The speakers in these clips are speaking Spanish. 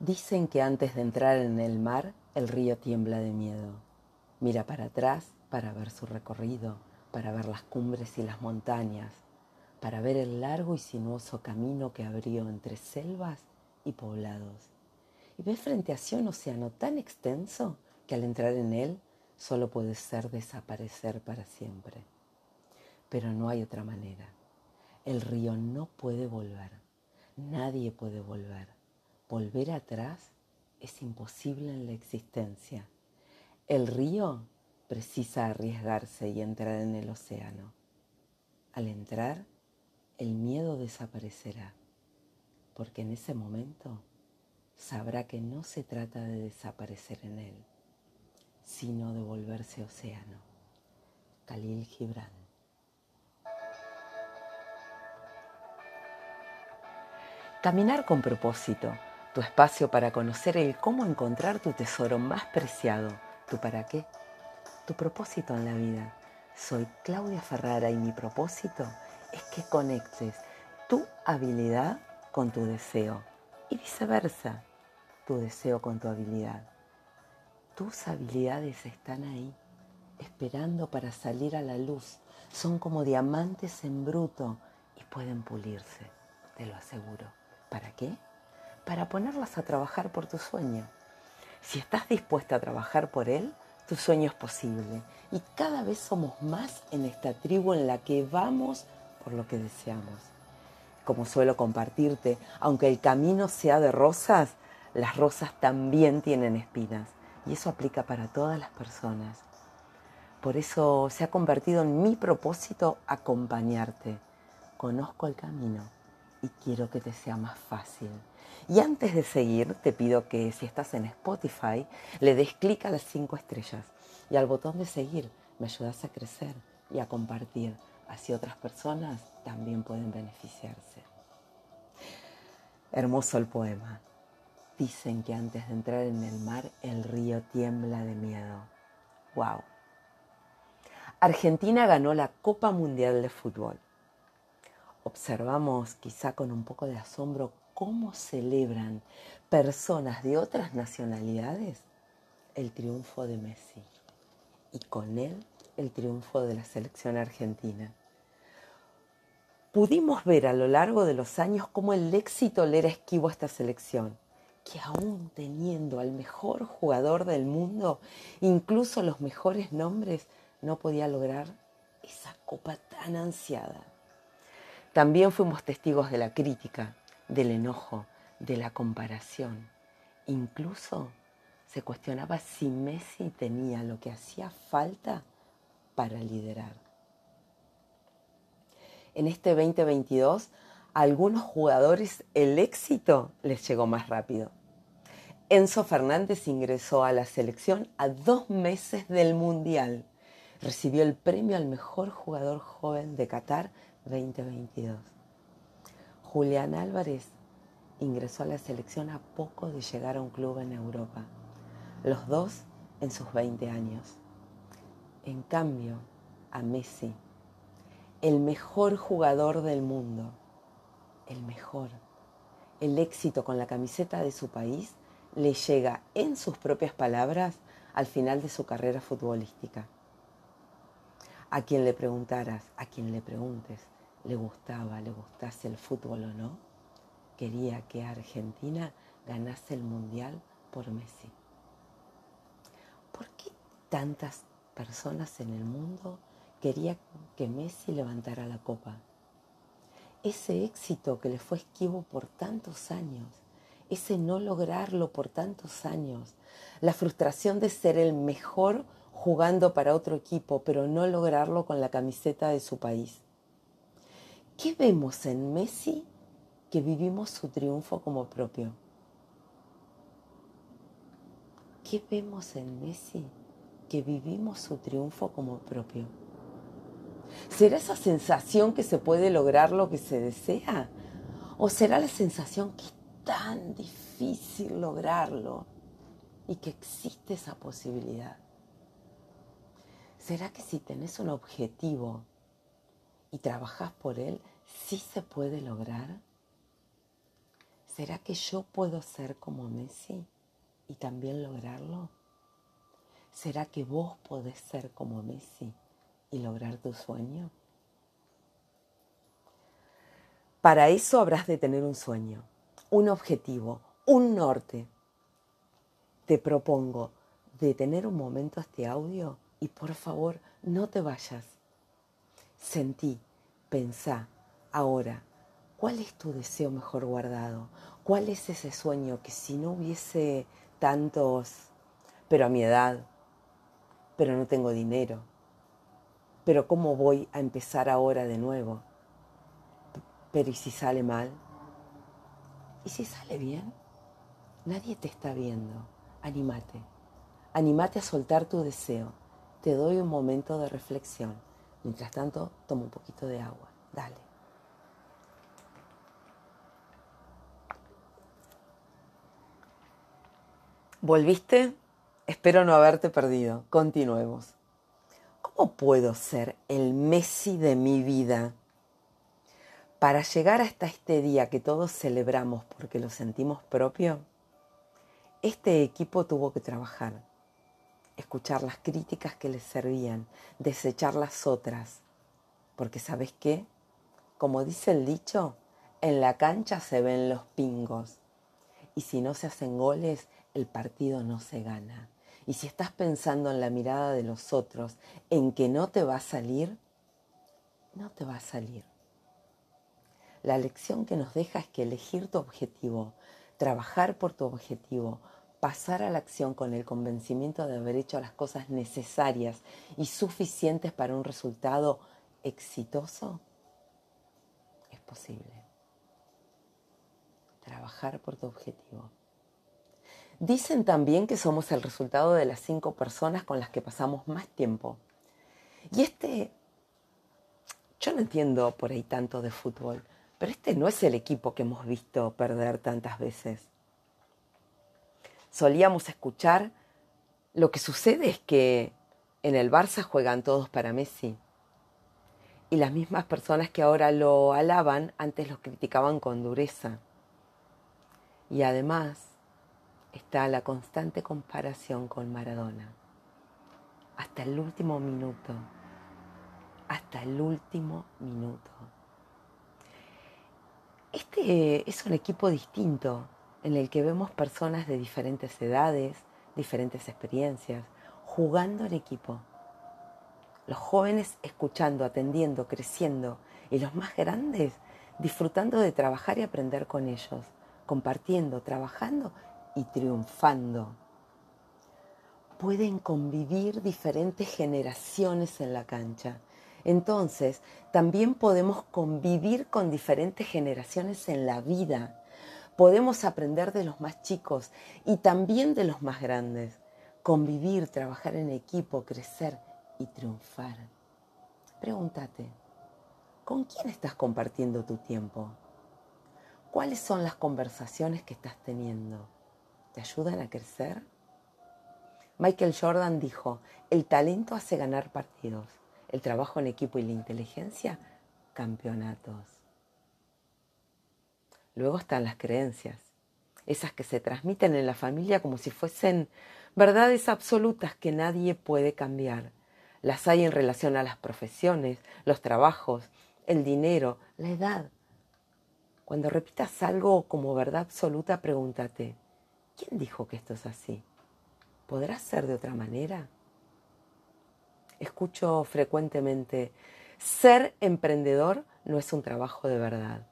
Dicen que antes de entrar en el mar, el río tiembla de miedo. Mira para atrás para ver su recorrido, para ver las cumbres y las montañas, para ver el largo y sinuoso camino que abrió entre selvas y poblados. Y ve frente a sí un océano tan extenso que al entrar en él solo puede ser desaparecer para siempre. Pero no hay otra manera. El río no puede volver. Nadie puede volver. Volver atrás es imposible en la existencia. El río precisa arriesgarse y entrar en el océano. Al entrar, el miedo desaparecerá, porque en ese momento sabrá que no se trata de desaparecer en él, sino de volverse océano. Khalil Gibran. Caminar con propósito tu espacio para conocer el cómo encontrar tu tesoro más preciado, tu para qué, tu propósito en la vida. Soy Claudia Ferrara y mi propósito es que conectes tu habilidad con tu deseo y viceversa, tu deseo con tu habilidad. Tus habilidades están ahí, esperando para salir a la luz. Son como diamantes en bruto y pueden pulirse, te lo aseguro. ¿Para qué? Para ponerlas a trabajar por tu sueño. Si estás dispuesta a trabajar por él, tu sueño es posible. Y cada vez somos más en esta tribu en la que vamos por lo que deseamos. Como suelo compartirte, aunque el camino sea de rosas, las rosas también tienen espinas. Y eso aplica para todas las personas. Por eso se ha convertido en mi propósito acompañarte. Conozco el camino y quiero que te sea más fácil. Y antes de seguir, te pido que si estás en Spotify, le des clic a las cinco estrellas y al botón de seguir. Me ayudas a crecer y a compartir. Así otras personas también pueden beneficiarse. Hermoso el poema. Dicen que antes de entrar en el mar, el río tiembla de miedo. ¡Wow! Argentina ganó la Copa Mundial de Fútbol observamos quizá con un poco de asombro cómo celebran personas de otras nacionalidades el triunfo de Messi y con él el triunfo de la selección argentina. Pudimos ver a lo largo de los años cómo el éxito le era esquivo a esta selección, que aún teniendo al mejor jugador del mundo, incluso los mejores nombres, no podía lograr esa copa tan ansiada. También fuimos testigos de la crítica, del enojo, de la comparación. Incluso se cuestionaba si Messi tenía lo que hacía falta para liderar. En este 2022, a algunos jugadores el éxito les llegó más rápido. Enzo Fernández ingresó a la selección a dos meses del Mundial. Recibió el premio al mejor jugador joven de Qatar 2022. Julián Álvarez ingresó a la selección a poco de llegar a un club en Europa, los dos en sus 20 años. En cambio, a Messi, el mejor jugador del mundo, el mejor, el éxito con la camiseta de su país le llega en sus propias palabras al final de su carrera futbolística. A quien le preguntaras, a quien le preguntes, le gustaba, le gustase el fútbol o no, quería que Argentina ganase el Mundial por Messi. ¿Por qué tantas personas en el mundo querían que Messi levantara la copa? Ese éxito que le fue esquivo por tantos años, ese no lograrlo por tantos años, la frustración de ser el mejor jugando para otro equipo, pero no lograrlo con la camiseta de su país. ¿Qué vemos en Messi que vivimos su triunfo como propio? ¿Qué vemos en Messi que vivimos su triunfo como propio? ¿Será esa sensación que se puede lograr lo que se desea? ¿O será la sensación que es tan difícil lograrlo y que existe esa posibilidad? ¿Será que si tenés un objetivo y trabajas por él, sí se puede lograr? ¿será que yo puedo ser como Messi y también lograrlo? ¿Será que vos podés ser como Messi y lograr tu sueño? Para eso habrás de tener un sueño, un objetivo, un norte. Te propongo detener un momento este audio y por favor no te vayas. Sentí, pensá, ahora, ¿cuál es tu deseo mejor guardado? ¿Cuál es ese sueño que si no hubiese tantos, pero a mi edad, pero no tengo dinero. Pero ¿cómo voy a empezar ahora de nuevo? Pero ¿y si sale mal? ¿Y si sale bien? Nadie te está viendo. Anímate. Anímate a soltar tu deseo. Te doy un momento de reflexión. Mientras tanto, toma un poquito de agua. Dale. ¿Volviste? Espero no haberte perdido. Continuemos. ¿Cómo puedo ser el Messi de mi vida? Para llegar hasta este día que todos celebramos porque lo sentimos propio, este equipo tuvo que trabajar, escuchar las críticas que les servían, desechar las otras, porque ¿sabes qué? Como dice el dicho, en la cancha se ven los pingos y si no se hacen goles, el partido no se gana. Y si estás pensando en la mirada de los otros, en que no te va a salir, no te va a salir. La lección que nos deja es que elegir tu objetivo, trabajar por tu objetivo, pasar a la acción con el convencimiento de haber hecho las cosas necesarias y suficientes para un resultado exitoso, es posible. Trabajar por tu objetivo. Dicen también que somos el resultado de las cinco personas con las que pasamos más tiempo. Y este, yo no entiendo por ahí tanto de fútbol, pero este no es el equipo que hemos visto perder tantas veces. Solíamos escuchar, lo que sucede es que en el Barça juegan todos para Messi. Y las mismas personas que ahora lo alaban antes lo criticaban con dureza. Y además, está la constante comparación con Maradona. Hasta el último minuto. Hasta el último minuto. Este es un equipo distinto en el que vemos personas de diferentes edades, diferentes experiencias, jugando en equipo. Los jóvenes escuchando, atendiendo, creciendo y los más grandes disfrutando de trabajar y aprender con ellos, compartiendo, trabajando y triunfando. Pueden convivir diferentes generaciones en la cancha. Entonces, también podemos convivir con diferentes generaciones en la vida. Podemos aprender de los más chicos y también de los más grandes. Convivir, trabajar en equipo, crecer y triunfar. Pregúntate, ¿con quién estás compartiendo tu tiempo? ¿Cuáles son las conversaciones que estás teniendo? ¿Te ayudan a crecer? Michael Jordan dijo, el talento hace ganar partidos, el trabajo en equipo y la inteligencia, campeonatos. Luego están las creencias, esas que se transmiten en la familia como si fuesen verdades absolutas que nadie puede cambiar. Las hay en relación a las profesiones, los trabajos, el dinero, la edad. Cuando repitas algo como verdad absoluta, pregúntate, ¿Quién dijo que esto es así? ¿Podrá ser de otra manera? Escucho frecuentemente, ser emprendedor no es un trabajo de verdad.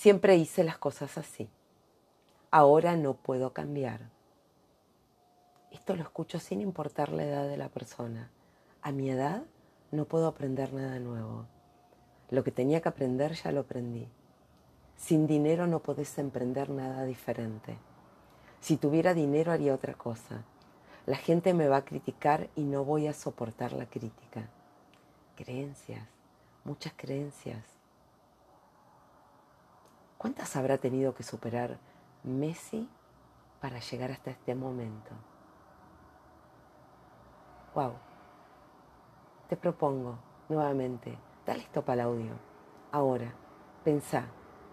Siempre hice las cosas así. Ahora no puedo cambiar. Esto lo escucho sin importar la edad de la persona. A mi edad no puedo aprender nada nuevo. Lo que tenía que aprender ya lo aprendí. Sin dinero no podés emprender nada diferente. Si tuviera dinero haría otra cosa. La gente me va a criticar y no voy a soportar la crítica. Creencias, muchas creencias. ¿Cuántas habrá tenido que superar Messi para llegar hasta este momento? Wow. Te propongo nuevamente, dale stop al audio. Ahora, pensá,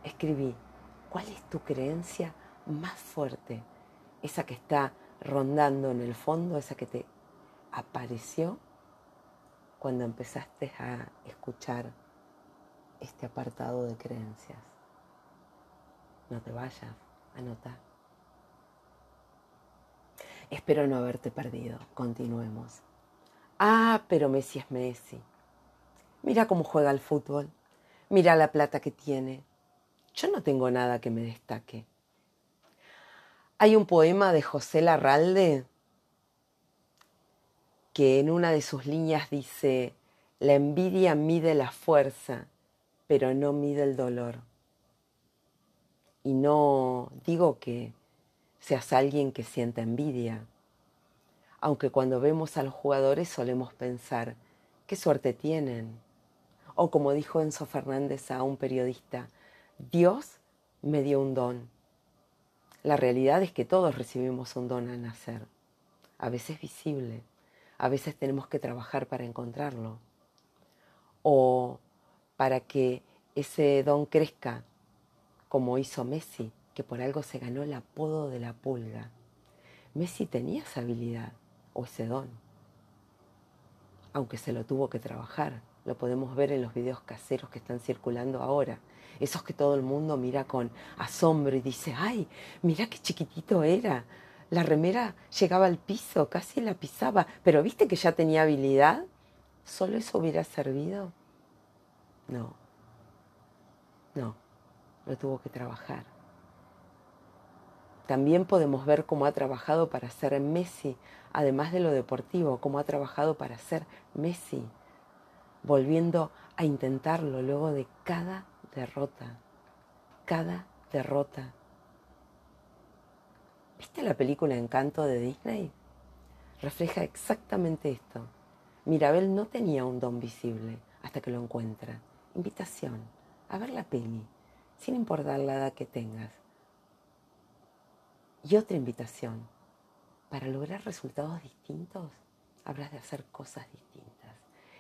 escribí ¿Cuál es tu creencia más fuerte? Esa que está rondando en el fondo, esa que te apareció cuando empezaste a escuchar este apartado de creencias. No te vayas, anota. Espero no haberte perdido. Continuemos. Ah, pero Messi es Messi. Mira cómo juega el fútbol. Mira la plata que tiene. Yo no tengo nada que me destaque. Hay un poema de José Larralde que en una de sus líneas dice, la envidia mide la fuerza, pero no mide el dolor. Y no digo que seas alguien que sienta envidia, aunque cuando vemos a los jugadores solemos pensar, qué suerte tienen. O como dijo Enzo Fernández a un periodista, Dios me dio un don. La realidad es que todos recibimos un don al nacer, a veces visible, a veces tenemos que trabajar para encontrarlo, o para que ese don crezca, como hizo Messi, que por algo se ganó el apodo de la pulga. Messi tenía esa habilidad o ese don, aunque se lo tuvo que trabajar. Lo podemos ver en los videos caseros que están circulando ahora. Esos que todo el mundo mira con asombro y dice, ay, mira qué chiquitito era. La remera llegaba al piso, casi la pisaba, pero viste que ya tenía habilidad. ¿Solo eso hubiera servido? No, no, lo tuvo que trabajar. También podemos ver cómo ha trabajado para ser Messi, además de lo deportivo, cómo ha trabajado para ser Messi, volviendo a intentarlo luego de cada derrota, cada derrota. ¿Viste la película Encanto de Disney? Refleja exactamente esto. Mirabel no tenía un don visible hasta que lo encuentra. Invitación a ver la peli, sin importar la edad que tengas. Y otra invitación, para lograr resultados distintos, habrás de hacer cosas distintas.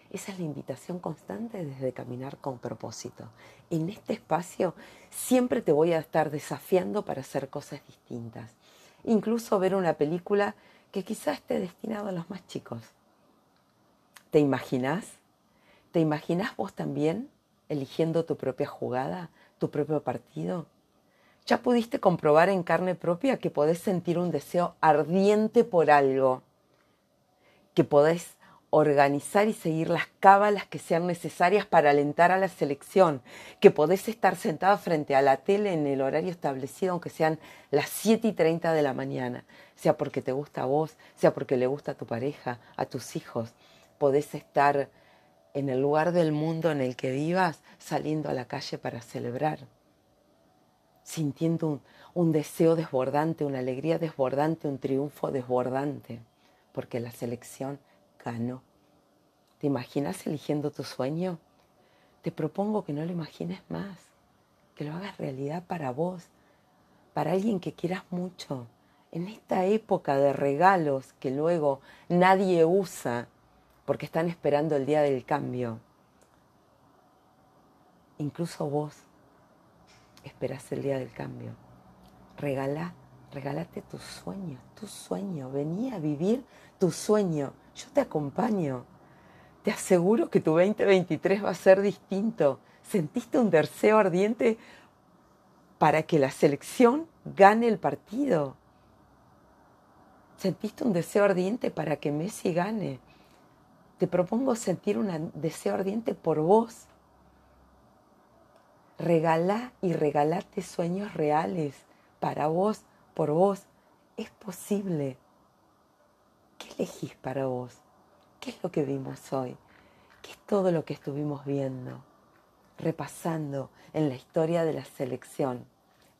Esa es la invitación constante desde caminar con propósito. En este espacio siempre te voy a estar desafiando para hacer cosas distintas. Incluso ver una película que quizás esté destinada a los más chicos. ¿Te imaginas? ¿Te imaginas vos también eligiendo tu propia jugada, tu propio partido? Ya pudiste comprobar en carne propia que podés sentir un deseo ardiente por algo, que podés organizar y seguir las cábalas que sean necesarias para alentar a la selección, que podés estar sentada frente a la tele en el horario establecido, aunque sean las 7 y 30 de la mañana, sea porque te gusta a vos, sea porque le gusta a tu pareja, a tus hijos, podés estar en el lugar del mundo en el que vivas, saliendo a la calle para celebrar, sintiendo un, deseo desbordante, una alegría desbordante, un triunfo desbordante, porque la selección ganó. ¿Te imaginas eligiendo tu sueño? Te propongo que no lo imagines más, que lo hagas realidad para vos, para alguien que quieras mucho, en esta época de regalos que luego nadie usa porque están esperando el día del cambio. Incluso vos esperás el día del cambio. Regala, regálate tu sueño, tu sueño. Vení a vivir tu sueño. Yo te acompaño. Te aseguro que tu 2023 va a ser distinto. ¿Sentiste un deseo ardiente para que la selección gane el partido? ¿Sentiste un deseo ardiente para que Messi gane? Te propongo sentir un deseo ardiente por vos. Regalá y regalate sueños reales para vos, por vos. Es posible. ¿Qué elegís para vos? ¿Qué es lo que vimos hoy? ¿Qué es todo lo que estuvimos viendo? Repasando en la historia de la selección.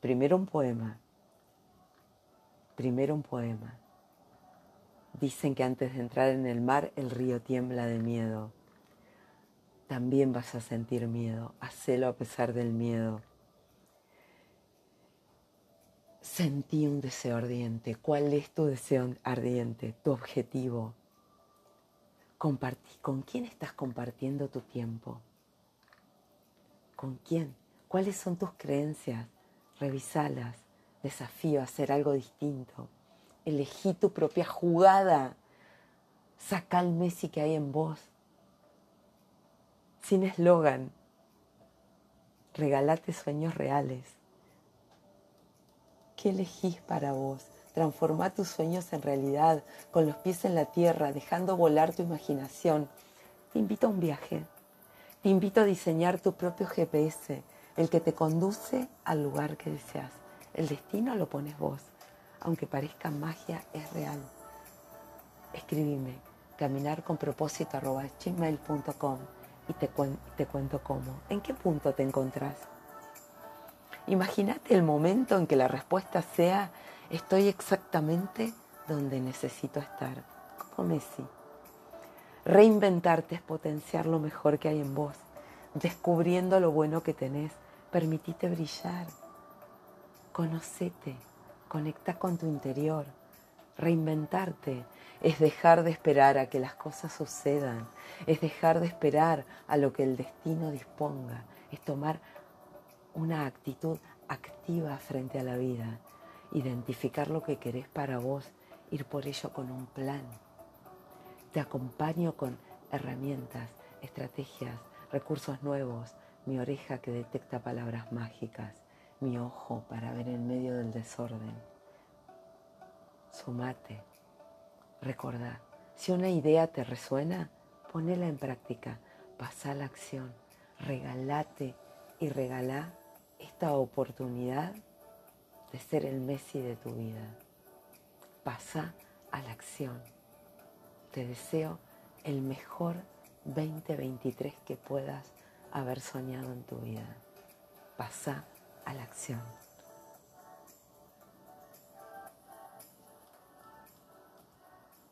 Primero un poema. Primero un poema Dicen que antes de entrar en el mar el río tiembla de miedo. También vas a sentir miedo, hacelo a pesar del miedo. Sentí un deseo ardiente. ¿Cuál es tu deseo ardiente? Tu objetivo. Compartí. ¿Con quién estás compartiendo tu tiempo? ¿Con quién? ¿Cuáles son tus creencias? revisalas, desafío a hacer algo distinto. Elegí tu propia jugada. Saca el Messi que hay en vos. Sin eslogan. Regalate sueños reales. ¿Qué elegís para vos? Transforma tus sueños en realidad, con los pies en la tierra, dejando volar tu imaginación. Te invito a un viaje. Te invito a diseñar tu propio GPS, el que te conduce al lugar que deseas. El destino lo pones vos. Aunque parezca magia, es real. Escribime caminarconpropósito.gmail.com y te, te cuento cómo. ¿En qué punto te encontrás? Imagínate el momento en que la respuesta sea estoy exactamente donde necesito estar, como Messi. Reinventarte es potenciar lo mejor que hay en vos, descubriendo lo bueno que tenés, permitite brillar. Conocete, conecta con tu interior. Reinventarte es dejar de esperar a que las cosas sucedan, es dejar de esperar a lo que el destino disponga, es tomar una actitud activa frente a la vida, identificar lo que querés para vos, ir por ello con un plan. Te acompaño con herramientas, estrategias, recursos nuevos, mi oreja que detecta palabras mágicas mi ojo para ver en medio del desorden. Sumate. Recordá, si una idea te resuena, ponela en práctica, pasa a la acción, regalate y regalá esta oportunidad de ser el Messi de tu vida. Pasa a la acción. Te deseo el mejor 2023 que puedas haber soñado en tu vida. Pasa a la acción.